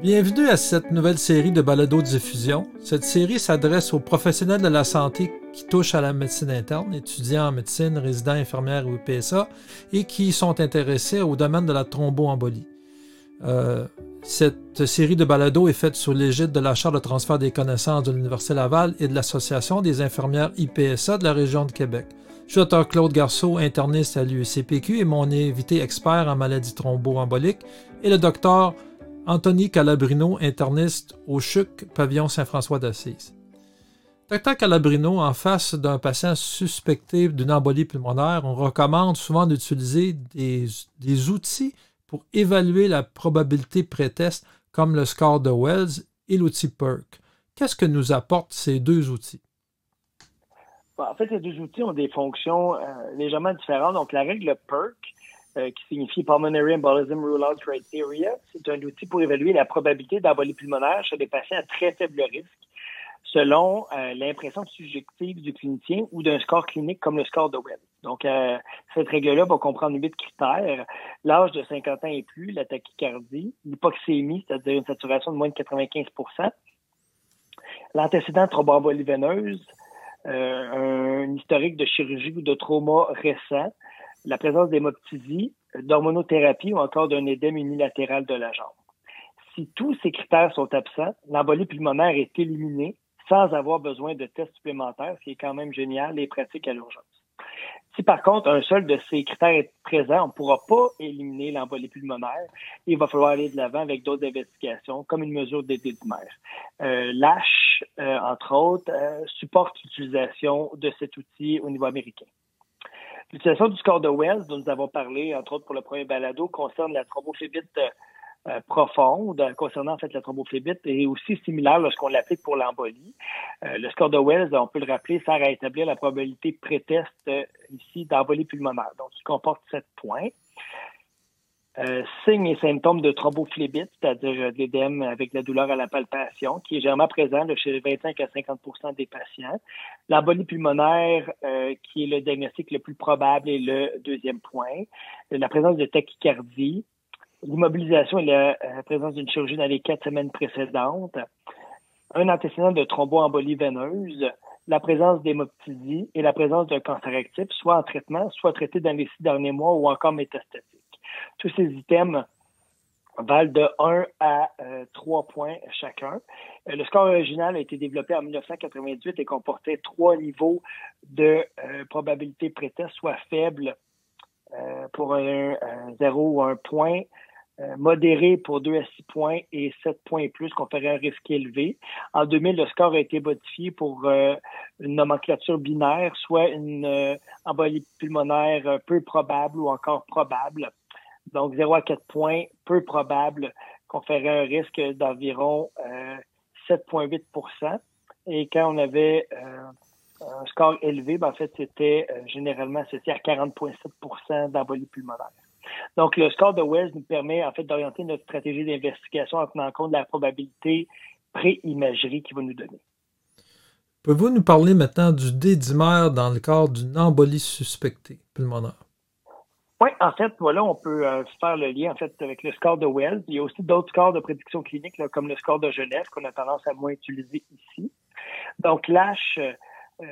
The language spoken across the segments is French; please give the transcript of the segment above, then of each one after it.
Bienvenue à cette nouvelle série de balado-diffusion. Cette série s'adresse aux professionnels de la santé qui touchent à la médecine interne, étudiants en médecine, résidents, infirmières ou PSA, et qui sont intéressés au domaine de la thromboembolie. Euh, cette série de balados est faite sous l'égide de la Charte de transfert des connaissances de l'Université Laval et de l'Association des infirmières IPSA de la région de Québec. Je suis Dr Claude Garceau, interniste à l'UCPQ et mon invité expert en maladies thromboemboliques est le docteur Anthony Calabrino, interniste au CHUC Pavillon Saint-François d'Assise. Docteur Calabrino, en face d'un patient suspecté d'une embolie pulmonaire, on recommande souvent d'utiliser des, outils pour évaluer la probabilité pré-test, comme le score de Wells et l'outil PERC. Qu'est-ce que nous apportent ces deux outils? En fait, ces deux outils ont des fonctions euh, légèrement différentes. Donc, la règle PERC, euh, qui signifie Pulmonary Embolism Rule-Out Criteria. C'est un outil pour évaluer la probabilité d'embolie pulmonaire chez des patients à très faible risque selon euh, l'impression subjective du clinicien ou d'un score clinique comme le score de Webb. Donc, euh, cette règle-là va comprendre huit critères. L'âge de 50 ans et plus, la tachycardie, l'hypoxémie, c'est-à-dire une saturation de moins de 95% l'antécédent thromboembolie veineuse, un historique de chirurgie ou de trauma récent, la présence d'hémoptysie, d'hormonothérapie ou encore d'un édème unilatéral de la jambe. Si tous ces critères sont absents, l'embolie pulmonaire est éliminée sans avoir besoin de tests supplémentaires, ce qui est quand même génial et pratique à l'urgence. Si par contre un seul de ces critères est présent, on ne pourra pas éliminer l'embolie pulmonaire. Il va falloir aller de l'avant avec d'autres investigations, comme une mesure d'édédimère. Euh, L'ASH, euh, entre autres, euh, supporte l'utilisation de cet outil au niveau américain. L'utilisation du score de Wells, dont nous avons parlé, entre autres pour le premier balado, concerne la thrombophlébite euh, euh, profonde, concernant en fait la thrombophlébite, est aussi similaire lorsqu'on l'applique pour l'embolie. Euh, le score de Wells, on peut le rappeler, sert à établir la probabilité pré-test ici d'embolie pulmonaire. Donc, il comporte sept points. Euh, signes et symptômes de thrombophlébite, c'est-à-dire l'édème avec la douleur à la palpation, qui est généralement présent chez 25 à 50% des patients. L'embolie pulmonaire, euh, qui est le diagnostic le plus probable, est le deuxième point. La présence de tachycardie, l'immobilisation et la, euh, présence d'une chirurgie dans les quatre semaines précédentes, un antécédent de thromboembolie veineuse, la présence d'hémoptysie et la présence d'un cancer actif, soit en traitement, soit traité dans les six derniers mois ou encore métastatique. Tous ces items valent de 1 à 3 euh, points chacun. Euh, le score original a été développé en 1998 et comportait trois niveaux de euh, probabilité pré-test, soit faible pour un, 0 ou 1 point, modéré pour 2 à 6 points et 7 points et plus, conférait un risque élevé. En 2000, le score a été modifié pour une nomenclature binaire, soit une embolie pulmonaire peu probable ou encore probable. Donc 0 à 4 points, peu probable qu'on ferait un risque d'environ 7,8% euh, Et quand on avait euh, un score élevé, ben, en fait, c'était euh, généralement associé à 40,7% d'embolie pulmonaire. Donc, le score de Wells nous permet en fait d'orienter notre stratégie d'investigation en tenant compte de la probabilité pré-imagerie qu'il va nous donner. Pouvez-vous nous parler maintenant du dédimère dans le cadre d'une embolie suspectée pulmonaire? Oui, en fait, voilà, on peut euh, faire le lien en fait avec le score de Wells. Il y a aussi d'autres scores de prédiction clinique, comme le score de Genève, qu'on a tendance à moins utiliser ici. Donc, l'ASH, euh, euh,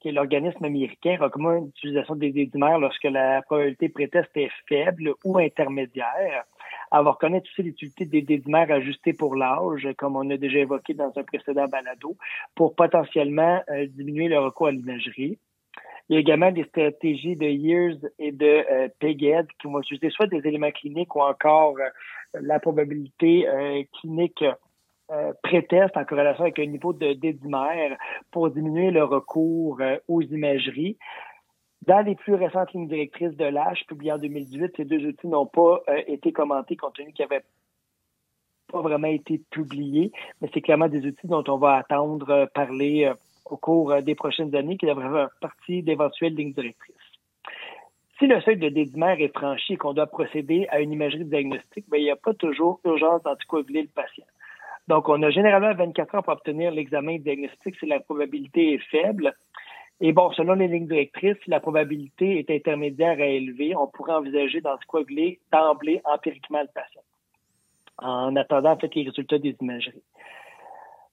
qui est l'organisme américain, recommande l'utilisation des dédimères lorsque la probabilité pré-test est faible ou intermédiaire. Avoir reconnaître aussi l'utilité des dédimères ajustés pour l'âge, comme on a déjà évoqué dans un précédent balado, pour potentiellement diminuer le recours à l'imagerie. Il y a également des stratégies de Years et de euh, PEGED qui vont utiliser soit des éléments cliniques ou encore euh, la probabilité euh, clinique euh, pré-test en corrélation avec un niveau de dédimère pour diminuer le recours aux imageries. Dans les plus récentes lignes directrices de l'âge publiées en 2018, ces deux outils n'ont pas été commentés compte tenu qu'ils n'avaient pas vraiment été publiés, mais c'est clairement des outils dont on va attendre parler au cours euh, des prochaines années qui devraient faire partie d'éventuelles lignes directrices. Si le seuil de dédimère est franchi et qu'on doit procéder à une imagerie diagnostique, bien, il n'y a pas toujours urgence d'anticoaguler le patient. Donc, on a généralement 24 heures pour obtenir l'examen diagnostique si la probabilité est faible. Et bon, selon les lignes directrices, si la probabilité est intermédiaire à élevée, on pourrait envisager d'anticoaguler d'emblée empiriquement le patient. en attendant en fait les résultats des imageries.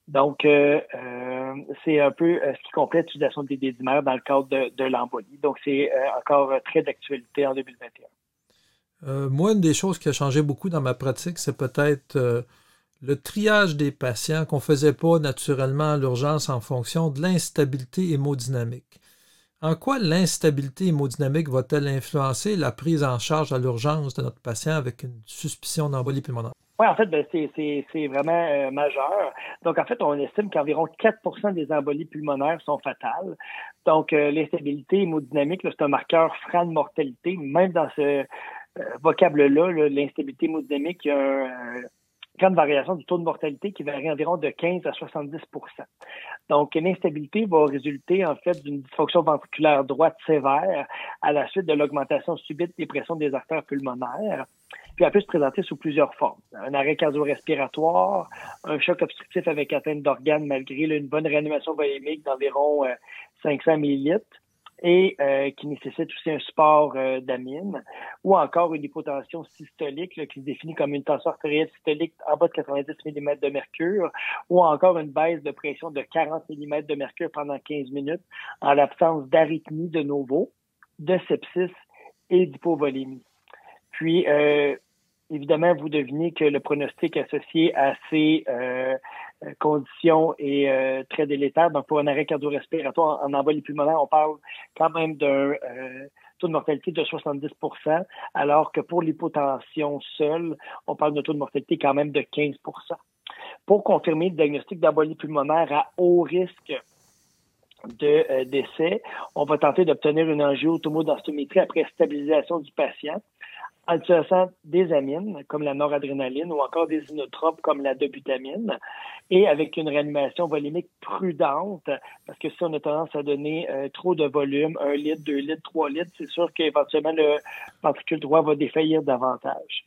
Donc, euh, euh, c'est un peu ce qui complète l'utilisation des dédimères dans le cadre de, de l'embolie. Donc, c'est encore très d'actualité en 2021. moi, une des choses qui a changé beaucoup dans ma pratique, c'est peut-être le triage des patients qu'on ne faisait pas naturellement à l'urgence en fonction de l'instabilité hémodynamique. En quoi l'instabilité hémodynamique va-t-elle influencer la prise en charge à l'urgence de notre patient avec une suspicion d'embolie pulmonaire? Oui, en fait, ben, c'est vraiment euh, majeur. Donc, en fait, on estime qu'environ 4 des embolies pulmonaires sont fatales. Donc, euh, l'instabilité hémodynamique, c'est un marqueur franc de mortalité. Même dans ce euh, vocable-là, l'instabilité hémodynamique, il y a un, grande variation du taux de mortalité qui varie environ de 15 à 70% Donc, l'instabilité va résulter en fait d'une dysfonction ventriculaire droite sévère à la suite de l'augmentation subite des pressions des artères pulmonaires. Puis elle peut se présenter sous plusieurs formes. Un arrêt cardio-respiratoire, un choc obstructif avec atteinte d'organes malgré une bonne réanimation volumique d'environ 500 euh, millilitres et euh, qui nécessite aussi un support euh, d'amine, ou encore une hypotension systolique qui se définit comme une tension artérielle systolique en bas de 90 mm de mercure, ou encore une baisse de pression de 40 mm de mercure pendant 15 minutes en l'absence d'arythmie de nouveau, de sepsis et d'hypovolémie. Puis, euh, évidemment, vous devinez que le pronostic associé à ces euh, conditions est euh, très délétère. Donc, pour un arrêt cardio-respiratoire en, embolie pulmonaire, on parle quand même d'un euh, taux de mortalité de 70% alors que pour l'hypotension seule, on parle d'un taux de mortalité quand même de 15% Pour confirmer le diagnostic d'embolie pulmonaire à haut risque de décès, on va tenter d'obtenir une angio-tomodensitométrie après stabilisation du patient en utilisant des amines comme la noradrénaline ou encore des inotropes comme la dobutamine et avec une réanimation volumique prudente parce que si on a tendance à donner euh, trop de volume, 1 litre, 2 litres, 3 litres, c'est sûr qu'éventuellement le ventricule droit va défaillir davantage.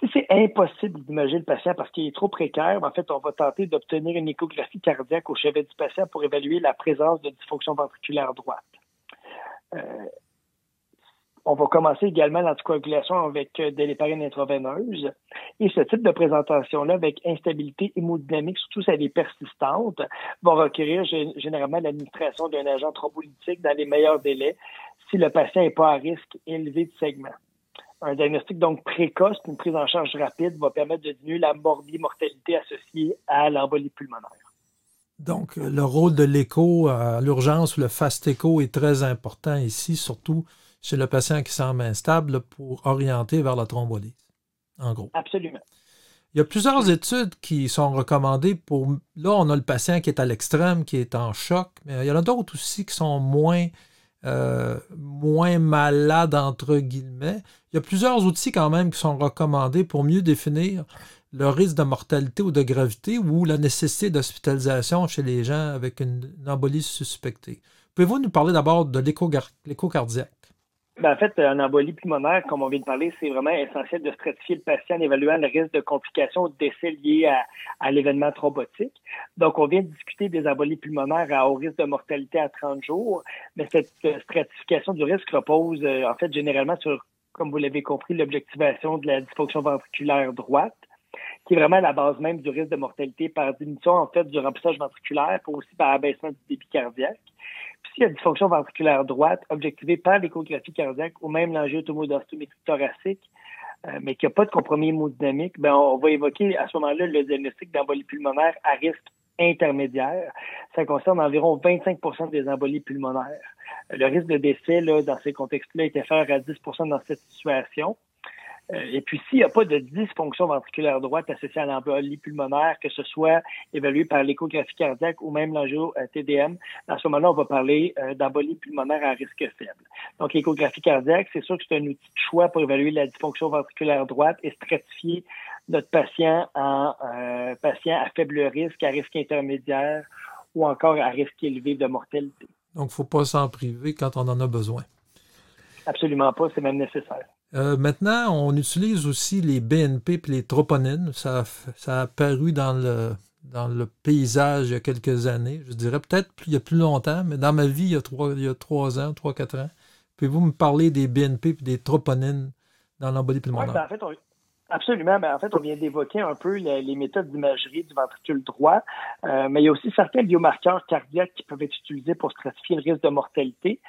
Si c'est impossible d'imaginer le patient parce qu'il est trop précaire, en fait, on va tenter d'obtenir une échographie cardiaque au chevet du patient pour évaluer la présence de dysfonction ventriculaire droite. Euh, on va commencer également l'anticoagulation avec euh, de l'héparine intraveineuse. Et ce type de présentation-là, avec instabilité hémodynamique, surtout si elle est persistante, va requérir généralement l'administration d'un agent thrombolytique dans les meilleurs délais si le patient n'est pas à risque élevé de segment. Un diagnostic donc précoce, une prise en charge rapide va permettre de diminuer la mortalité associée à l'embolie pulmonaire. Donc, le rôle de l'écho à l'urgence, le fast écho est très important ici, surtout chez le patient qui semble instable pour orienter vers la thrombolyse, en gros. Absolument. Il y a plusieurs études qui sont recommandées pour. Là, on a le patient qui est à l'extrême, qui est en choc, mais il y en a d'autres aussi qui sont moins, euh, moins malades, entre guillemets. Il y a plusieurs outils quand même qui sont recommandés pour mieux définir le risque de mortalité ou de gravité ou la nécessité d'hospitalisation chez les gens avec une, embolie suspectée. Pouvez-vous nous parler d'abord de l'écho cardiaque? Ben, en fait, un embolie pulmonaire, comme on vient de parler, c'est vraiment essentiel de stratifier le patient en évaluant le risque de complications ou de décès liés à, l'événement thrombotique. Donc, on vient de discuter des embolies pulmonaires à haut risque de mortalité à 30 jours, mais cette stratification du risque repose, euh, en fait, généralement sur, comme vous l'avez compris, l'objectivation de la dysfonction ventriculaire droite qui est vraiment la base même du risque de mortalité par diminution, en fait, du remplissage ventriculaire, pour aussi par abaissement du débit cardiaque s'il y a dysfonction ventriculaire droite objectivée par l'échographie cardiaque ou même l'angiotomodensitométrie thoracique, euh, mais qu'il n'y a pas de compromis hémodynamique, ben on va évoquer à ce moment-là le diagnostic d'embolie pulmonaire à risque intermédiaire. Ça concerne environ 25% des embolies pulmonaires. Le risque de décès là, dans ces contextes-là est inférieur à 10% dans cette situation. Euh, et puis, s'il n'y a pas de dysfonction ventriculaire droite associée à l'embolie pulmonaire, que ce soit évalué par l'échographie cardiaque ou même l'angio-TDM, à ce moment-là, on va parler euh, d'embolie pulmonaire à risque faible. Donc, l'échographie cardiaque, c'est sûr que c'est un outil de choix pour évaluer la dysfonction ventriculaire droite et stratifier notre patient en euh, patient à faible risque, à risque intermédiaire ou encore à risque élevé de mortalité. Donc, il ne faut pas s'en priver quand on en a besoin. Absolument pas, c'est même nécessaire. Euh, maintenant, on utilise aussi les BNP et les troponines. Ça, ça a apparu dans le, dans le paysage il y a quelques années. Je dirais peut-être il y a plus longtemps, mais dans ma vie, il y a trois, il y a trois ans, trois, quatre ans. Pouvez-vous me parler des BNP et des troponines dans l'embolie pulmonaire? Ben, en fait, Absolument. Ben, en fait, on vient d'évoquer un peu les, méthodes d'imagerie du ventricule droit, euh, mais il y a aussi certains biomarqueurs cardiaques qui peuvent être utilisés pour stratifier le risque de mortalité.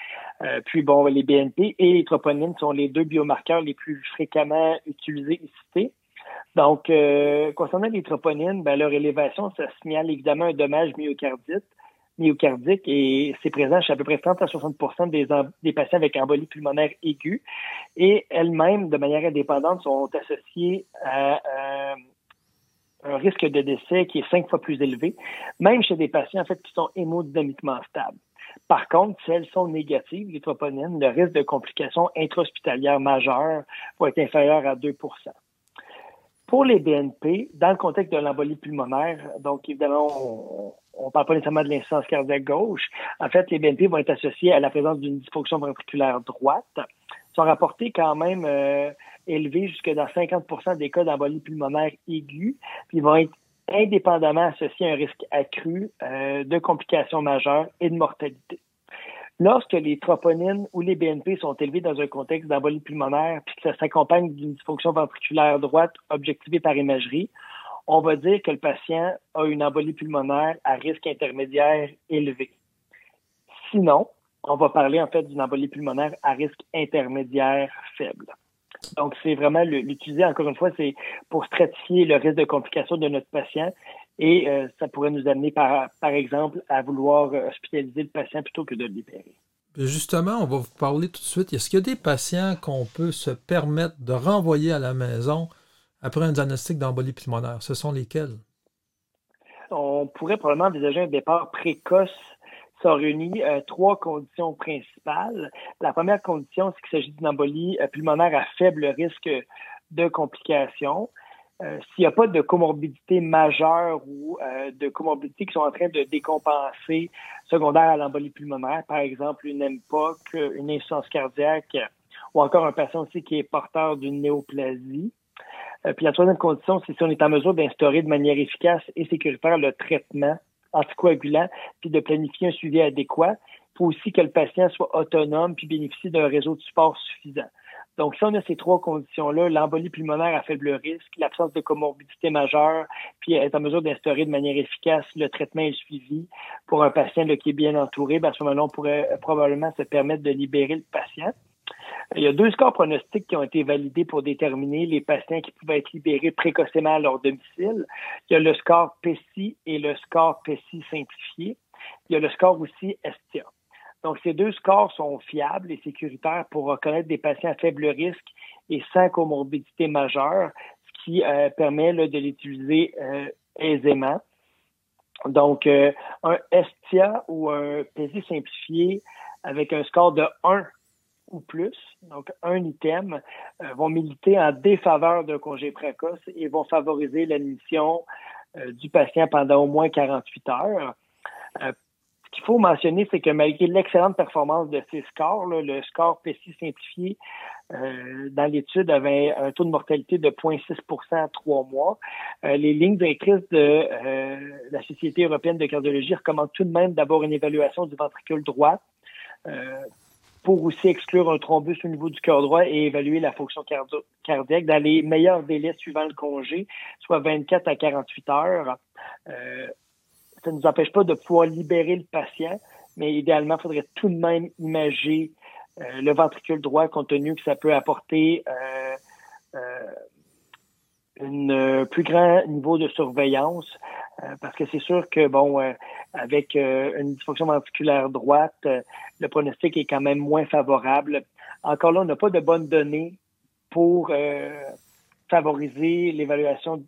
Euh, puis, bon, les BNP et les troponines sont les deux biomarqueurs les plus fréquemment utilisés et cités. Donc, euh, concernant les troponines, ben, leur élévation, ça signale évidemment un dommage myocardite myocardique et c'est présent chez à peu près 30 à 60 des, des patients avec embolie pulmonaire aiguë et elles-mêmes, de manière indépendante, sont associées à, un risque de décès qui est cinq fois plus élevé, même chez des patients en fait qui sont hémodynamiquement stables. Par contre, si elles sont négatives, les troponines, le risque de complications intra-hospitalières majeures va être inférieur à 2% pour les BNP, dans le contexte de l'embolie pulmonaire, donc évidemment, on ne parle pas nécessairement de l'insuffisance cardiaque gauche. En fait, les BNP vont être associés à la présence d'une dysfonction ventriculaire droite. Ils sont rapportés quand même euh, élevés jusque dans 50 des cas d'embolie pulmonaire aiguë, puis ils vont être indépendamment associés à un risque accru euh, de complications majeures et de mortalité. Lorsque les troponines ou les BNP sont élevés dans un contexte d'embolie pulmonaire puis que ça s'accompagne d'une dysfonction ventriculaire droite objectivée par imagerie, on va dire que le patient a une embolie pulmonaire à risque intermédiaire élevé. Sinon, on va parler en fait d'une embolie pulmonaire à risque intermédiaire faible. Donc, c'est vraiment l'utiliser, encore une fois, c'est pour stratifier le risque de complication de notre patient et euh, ça pourrait nous amener, par, par exemple, à vouloir hospitaliser le patient plutôt que de le libérer. Justement, on va vous parler tout de suite. Est-ce qu'il y a des patients qu'on peut se permettre de renvoyer à la maison après un diagnostic d'embolie pulmonaire? Ce sont lesquels? On pourrait probablement envisager un départ précoce ça réunit euh, trois conditions principales. La première condition, c'est qu'il s'agit d'une embolie euh, pulmonaire à faible risque de complications. Euh, s'il n'y a pas de comorbidité majeure ou de comorbidités qui sont en train de décompenser secondaire à l'embolie pulmonaire, par exemple une MPOC, une insuffisance cardiaque ou encore un patient aussi qui est porteur d'une néoplasie. Puis la troisième condition, c'est si on est en mesure d'instaurer de manière efficace et sécuritaire le traitement anticoagulant, puis de planifier un suivi adéquat. Il faut aussi que le patient soit autonome puis bénéficie d'un réseau de support suffisant. Donc, si on a ces trois conditions-là, l'embolie pulmonaire à faible risque, l'absence de comorbidité majeure, puis être en mesure d'instaurer de manière efficace le traitement et le suivi pour un patient qui est bien entouré, ben, à ce moment-là, on pourrait probablement se permettre de libérer le patient. Il y a deux scores pronostiques qui ont été validés pour déterminer les patients qui pouvaient être libérés précocement à leur domicile. Il y a le score PECI et le score PECI simplifié. Il y a le score aussi STIA. Donc, ces deux scores sont fiables et sécuritaires pour reconnaître des patients à faible risque et sans comorbidité majeure, ce qui euh, permet de l'utiliser euh, aisément. Donc, euh, un STIA ou un PECI simplifié avec un score de 1 ou plus, donc un item, euh, vont militer en défaveur d'un congé précoce et vont favoriser l'admission euh, du patient pendant au moins 48 heures. Euh, ce qu'il faut mentionner, c'est que malgré l'excellente performance de ces scores, le score PCI simplifié dans l'étude avait un taux de mortalité de 0,6% à trois mois. les lignes directrices de la Société européenne de cardiologie recommandent tout de même d'avoir une évaluation du ventricule droit pour aussi exclure un thrombus au niveau du cœur droit et évaluer la fonction cardiaque dans les meilleurs délais suivant le congé, soit 24 à 48 heures. Euh, ça ne nous empêche pas de pouvoir libérer le patient, mais idéalement, il faudrait tout de même imager euh, le ventricule droit compte tenu que ça peut apporter euh, un plus grand niveau de surveillance euh, parce que c'est sûr que, bon, euh, avec euh, une dysfonction ventriculaire droite, le pronostic est quand même moins favorable. Encore là, on n'a pas de bonnes données pour favoriser l'évaluation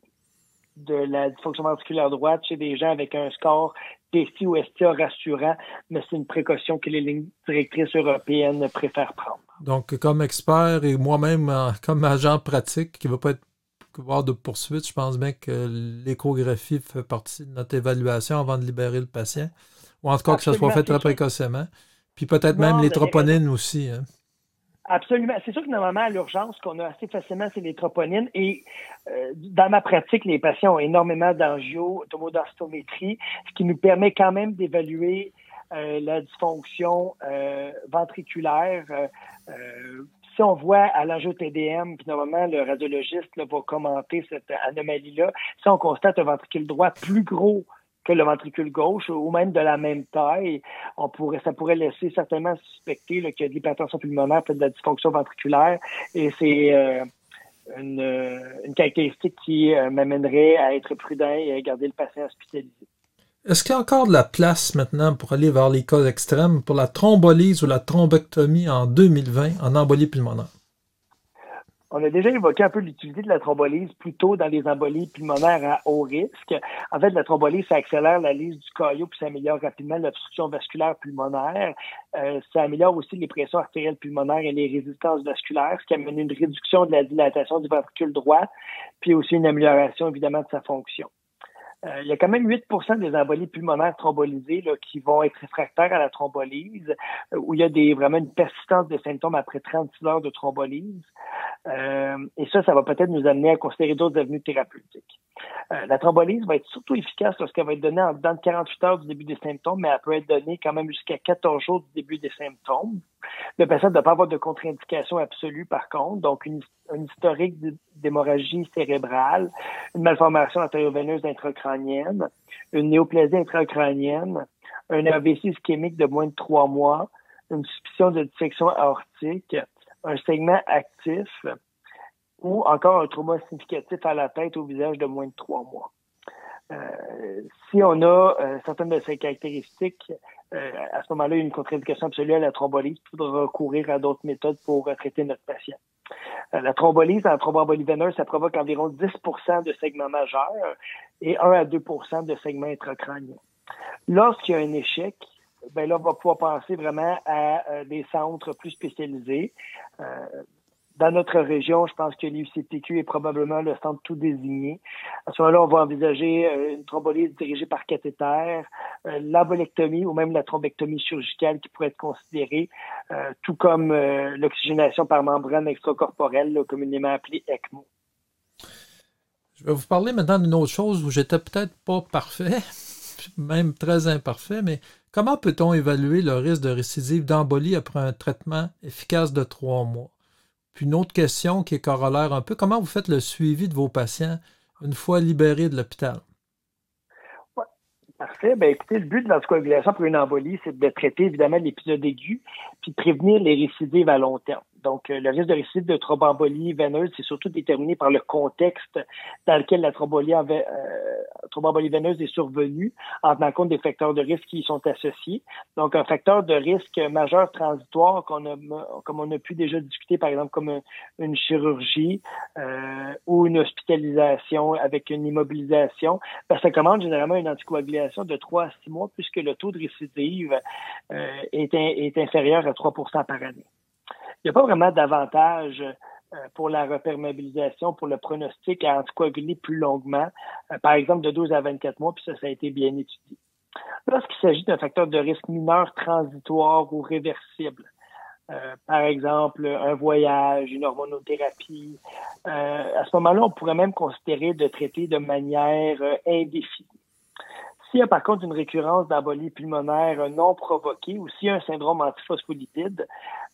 de la dysfonction ventriculaire droite chez des gens avec un score PSI ou STA rassurant, mais c'est une précaution que les lignes directrices européennes préfèrent prendre. Donc, comme expert et moi-même comme agent pratique qui ne va pas être voir de poursuite, je pense bien que l'échographie fait partie de notre évaluation avant de libérer le patient. Ou en tout cas que ça soit fait très précocement. Puis peut-être même les troponines aussi. Hein. Absolument. C'est sûr que normalement, à l'urgence, qu'on a assez facilement, c'est les troponines. Et euh, dans ma pratique, les patients ont énormément d'angio, d'homodensitométrie, ce qui nous permet quand même d'évaluer euh, la dysfonction euh, ventriculaire si on voit à l'enjeu TDM, puis normalement le radiologiste va commenter cette anomalie-là, si on constate un ventricule droit plus gros que le ventricule gauche ou même de la même taille, on pourrait, ça pourrait laisser certainement suspecter qu'il y a de l'hypertension pulmonaire, peut-être de la dysfonction ventriculaire, et c'est euh, une, caractéristique qui euh, m'amènerait à être prudent et à garder le patient hospitalisé. Est-ce qu'il y a encore de la place maintenant pour aller vers les cas extrêmes pour la thrombolyse ou la thrombectomie en 2020 en embolie pulmonaire? On a déjà évoqué un peu l'utilité de la thrombolyse plutôt dans les embolies pulmonaires à haut risque. En fait, la thrombolyse, ça accélère la lise du caillot puis ça améliore rapidement l'obstruction vasculaire pulmonaire. Euh, ça améliore aussi les pressions artérielles pulmonaires et les résistances vasculaires, ce qui amène une réduction de la dilatation du ventricule droit, puis aussi une amélioration évidemment de sa fonction. Euh, il y a quand même 8 des embolies pulmonaires thrombolisées là, qui vont être réfractaires à la thrombolyse, euh, où il y a des, vraiment une persistance des symptômes après 36 heures de thrombolyse. Euh, et ça, ça va peut-être nous amener à considérer d'autres avenues thérapeutiques. Euh, la thrombolyse va être surtout efficace lorsqu'elle va être donnée en dedans de 48 heures du début des symptômes, mais elle peut être donnée quand même jusqu'à 14 jours du début des symptômes. Le patient ne doit pas avoir de contre-indication absolue, par contre, donc une, historique d'hémorragie cérébrale, une malformation artério-veineuse intracrânienne, une néoplasie intracrânienne, un AVC ischémique de moins de trois mois, une suspicion de dissection aortique, un segment actif ou encore un trauma significatif à la tête ou au visage de moins de trois mois. Euh, si on a euh, certaines de ces caractéristiques, euh, à ce moment-là, une contre-indication absolue à la thrombolyse, il faudra recourir à d'autres méthodes pour traiter notre patient. La thrombolyse en thromboembolie veineuse, ça provoque environ 10% de segments majeurs et 1 à 2% de segments intracrâniens. Lorsqu'il y a un échec, ben là, on va pouvoir penser vraiment à euh, des centres plus spécialisés. Euh, dans notre région, je pense que l'UCTQ est probablement le centre tout désigné. À ce moment-là, on va envisager euh, une thrombolyse dirigée par cathéter, l'embolectomie ou même la thrombectomie chirurgicale qui pourrait être considérée, tout comme l'oxygénation par membrane extracorporelle, communément appelée ECMO. Je vais vous parler maintenant d'une autre chose où j'étais peut-être pas parfait, même très imparfait, mais Comment peut-on évaluer le risque de récidive d'embolie après un traitement efficace de trois mois? Puis une autre question qui est corollaire un peu, comment vous faites le suivi de vos patients une fois libérés de l'hôpital? Parfait. Ben, écoutez, le but de l'anticoagulation pour une embolie, c'est de traiter évidemment l'épisode aigu, puis prévenir les récidives à long terme. Donc, euh, le risque de récidive de thromboembolie veineuse, c'est surtout déterminé par le contexte dans lequel la thrombolie, euh, thromboembolie veineuse est survenue, en tenant compte des facteurs de risque qui y sont associés. Donc, un facteur de risque majeur transitoire qu'on a, comme on a pu déjà discuter, par exemple, comme une chirurgie euh, ou une hospitalisation avec une immobilisation, ben, ça commande généralement une anticoagulation de 3 à 6 mois puisque le taux de récidive euh, est, est inférieur à 3% par année il n'y a pas vraiment d'avantage euh, pour la reperméabilisation, pour le pronostic à anticoaguler plus longuement, euh, par exemple de 12 à 24 mois, puis ça, ça a été bien étudié. Lorsqu'il s'agit d'un facteur de risque mineur transitoire ou réversible, euh, par exemple un voyage, une hormonothérapie, à ce moment-là, on pourrait même considérer de traiter de manière indéfinie. S'il y a par contre une récurrence d'embolie pulmonaire non provoquée ou s'il y a un syndrome antiphospholipide,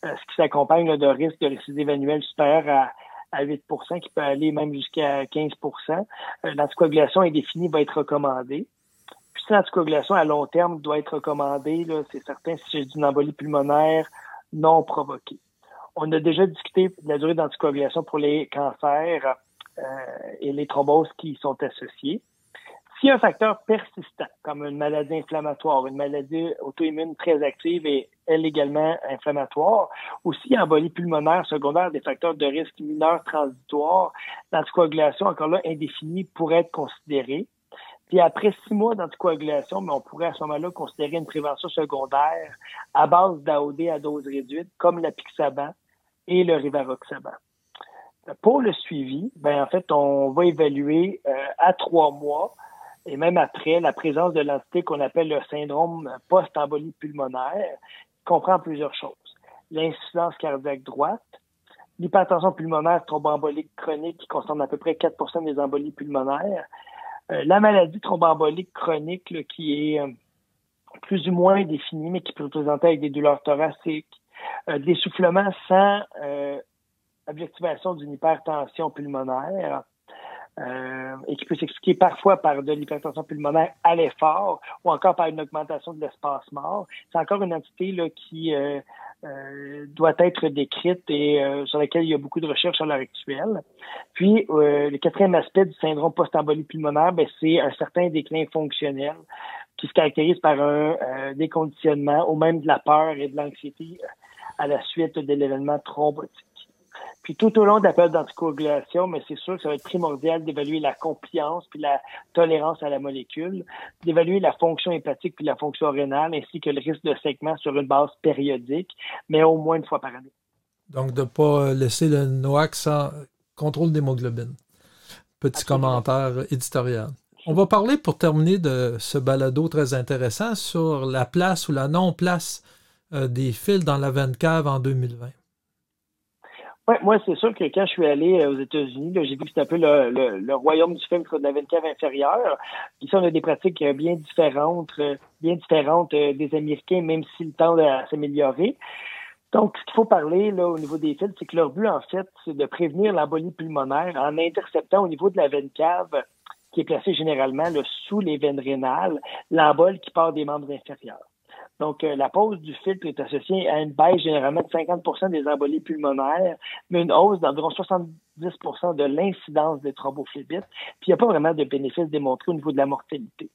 euh, ce qui s'accompagne de risque de récidive annuelle supérieur à, à 8% qui peut aller même jusqu'à 15% euh, L'anticoagulation indéfinie va être recommandée. Puis l'anticoagulation à long terme doit être recommandée, c'est certain si j'ai une embolie pulmonaire non provoquée. On a déjà discuté de la durée d'anticoagulation pour les cancers euh, et les thromboses qui sont associées. A un facteur persistant, comme une maladie inflammatoire, une maladie auto-immune très active et elle également inflammatoire, ou a embolie pulmonaire secondaire des facteurs de risque mineurs transitoires, l'anticoagulation, encore là, indéfinie, pourrait être considérée. Puis après six mois d'anticoagulation, mais on pourrait à ce moment-là considérer une prévention secondaire à base d'AOD à dose réduite, comme l'apixaban et le rivaroxaban. Pour le suivi, ben en fait, on va évaluer euh, à trois mois et même après la présence de l'entité qu'on appelle le syndrome post-embolie pulmonaire, comprend plusieurs choses. L'insuffisance cardiaque droite, l'hypertension pulmonaire thromboembolique chronique qui concerne à peu près 4% des embolies pulmonaires, euh, la maladie thromboembolique chronique qui est euh, plus ou moins définie, mais qui peut présenter avec des douleurs thoraciques, euh, des soufflements sans objectivation d'une hypertension pulmonaire, euh, et qui peut s'expliquer parfois par de l'hypertension pulmonaire à l'effort ou encore par une augmentation de l'espace mort. C'est encore une entité là, qui euh, euh, doit être décrite et sur laquelle il y a beaucoup de recherches à l'heure actuelle. Puis, le quatrième aspect du syndrome post-embolie pulmonaire, ben, c'est un certain déclin fonctionnel qui se caractérise par un déconditionnement ou même de la peur et de l'anxiété à la suite de l'événement thrombotique. Puis tout au long de la période d'anticoagulation, mais c'est sûr que ça va être primordial d'évaluer la compliance puis la tolérance à la molécule, d'évaluer la fonction hépatique puis la fonction rénale, ainsi que le risque de segment sur une base périodique, mais au moins une fois par année. Donc, de ne pas laisser le NOAC sans contrôle d'hémoglobine. Petit commentaire éditorial. On va parler pour terminer de ce balado très intéressant sur la place ou la non-place euh, des fils dans la veine cave en 2020. Ouais, moi, c'est sûr que quand je suis allé euh, aux États-Unis, j'ai vu que c'était un peu le, royaume du film de la veine cave inférieure. Ici, on a des pratiques euh, bien différentes, euh, bien différentes des Américains, même si le temps à s'améliorer. Donc, ce qu'il faut parler là, au niveau des fils, c'est que leur but, en fait, c'est de prévenir l'embolie pulmonaire en interceptant au niveau de la veine cave, qui est placée généralement sous les veines rénales, l'embole qui part des membres inférieurs. Donc, euh, la pose du filtre est associée à une baisse généralement de 50% des embolies pulmonaires, mais une hausse d'environ 70% de l'incidence des thrombophlébite. Puis, il n'y a pas vraiment de bénéfice démontré au niveau de la mortalité.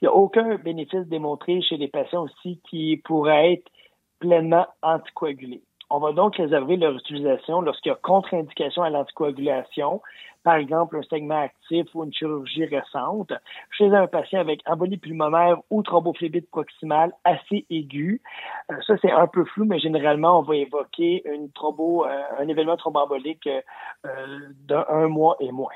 Il n'y a aucun bénéfice démontré chez les patients aussi qui pourraient être pleinement anticoagulés. On va donc réserver leur utilisation lorsqu'il y a contre-indication à l'anticoagulation, par exemple un segment actif ou une chirurgie récente, chez un patient avec embolie pulmonaire ou thrombophlébite proximale assez aiguë. Euh, ça, c'est un peu flou, mais généralement, on va évoquer une thrombo, euh, un événement thromboembolique euh, d'un mois et moins.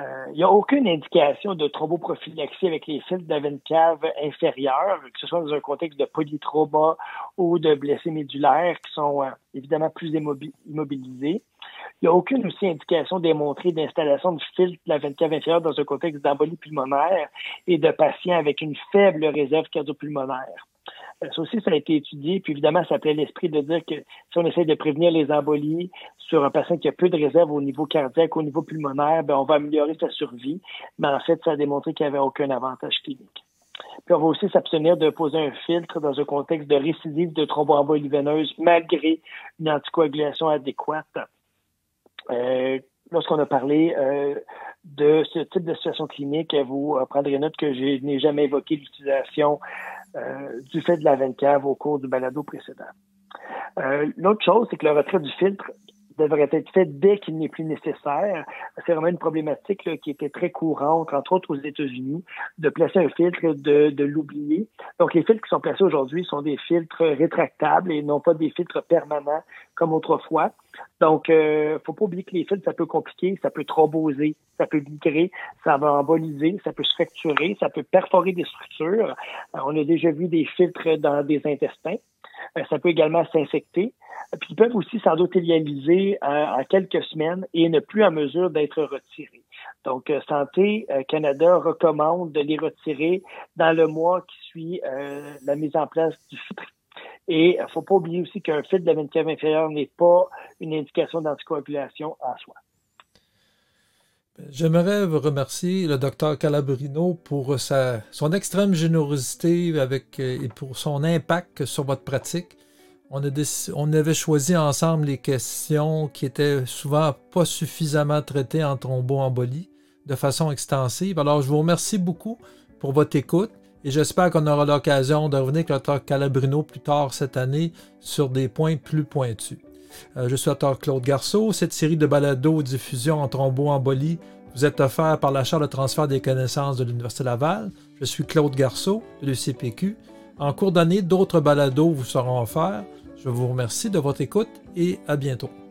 Euh, il n'y a aucune indication de thromboprophylaxie avec les fils de veine cave inférieure, que ce soit dans un contexte de polytrauma ou de blessés médulaires qui sont euh, évidemment plus immobilisés. Il n'y a aucune aussi indication démontrée d'installation de filtre de la veine cave inférieure dans un contexte d'embolie pulmonaire et de patients avec une faible réserve cardiopulmonaire. Euh, ça aussi, ça a été étudié. Puis évidemment, ça plaît l'esprit de dire que si on essaie de prévenir les embolies sur un patient qui a peu de réserve au niveau cardiaque, au niveau pulmonaire, ben, on va améliorer sa survie. Mais en fait, ça a démontré qu'il n'y avait aucun avantage clinique. Puis on va aussi s'abstenir de poser un filtre dans un contexte de récidive de thromboembolie veineuse malgré une anticoagulation adéquate. Euh, lorsqu'on a parlé euh, de ce type de situation clinique, vous prendrez note que je n'ai jamais évoqué l'utilisation euh, du fait de la veine cave au cours du balado précédent. Euh, l'autre chose, c'est que le retrait du filtre devrait être fait dès qu'il n'est plus nécessaire. C'est vraiment une problématique qui était très courante, entre autres aux États-Unis, de placer un filtre, de, l'oublier. Donc, les filtres qui sont placés aujourd'hui sont des filtres rétractables et non pas des filtres permanents comme autrefois. Donc, euh, faut pas oublier que les filtres, ça peut compliquer, ça peut thromboser, ça peut migrer, ça va emboliser, ça peut se fracturer, ça peut perforer des structures. Euh, on a déjà vu des filtres dans des intestins. Euh, ça peut également s'infecter. Puis ils peuvent aussi s'endothélialiser euh, en quelques semaines et ne plus en mesure d'être retirés. Donc, euh, Santé Canada recommande de les retirer dans le mois qui suit la mise en place du filtre. Et il ne faut pas oublier aussi qu'un filtre de la veine cave inférieure n'est pas une indication d'anticoagulation en soi. J'aimerais remercier le docteur Calabrino pour sa, son extrême générosité avec, et pour son impact sur votre pratique. On avait choisi ensemble les questions qui étaient souvent pas suffisamment traitées en thromboembolie de façon extensive. Alors, je vous remercie beaucoup pour votre écoute et j'espère qu'on aura l'occasion de revenir avec le docteur Calabrino plus tard cette année sur des points plus pointus. Euh, je suis Dr Claude Garceau. Cette série de balados diffusion en thromboembolie vous êtes offert par la Charte de transfert des connaissances de l'Université Laval. Je suis Claude Garceau de l'UCPQ. En cours d'année, d'autres balados vous seront offerts. Je vous remercie de votre écoute et à bientôt.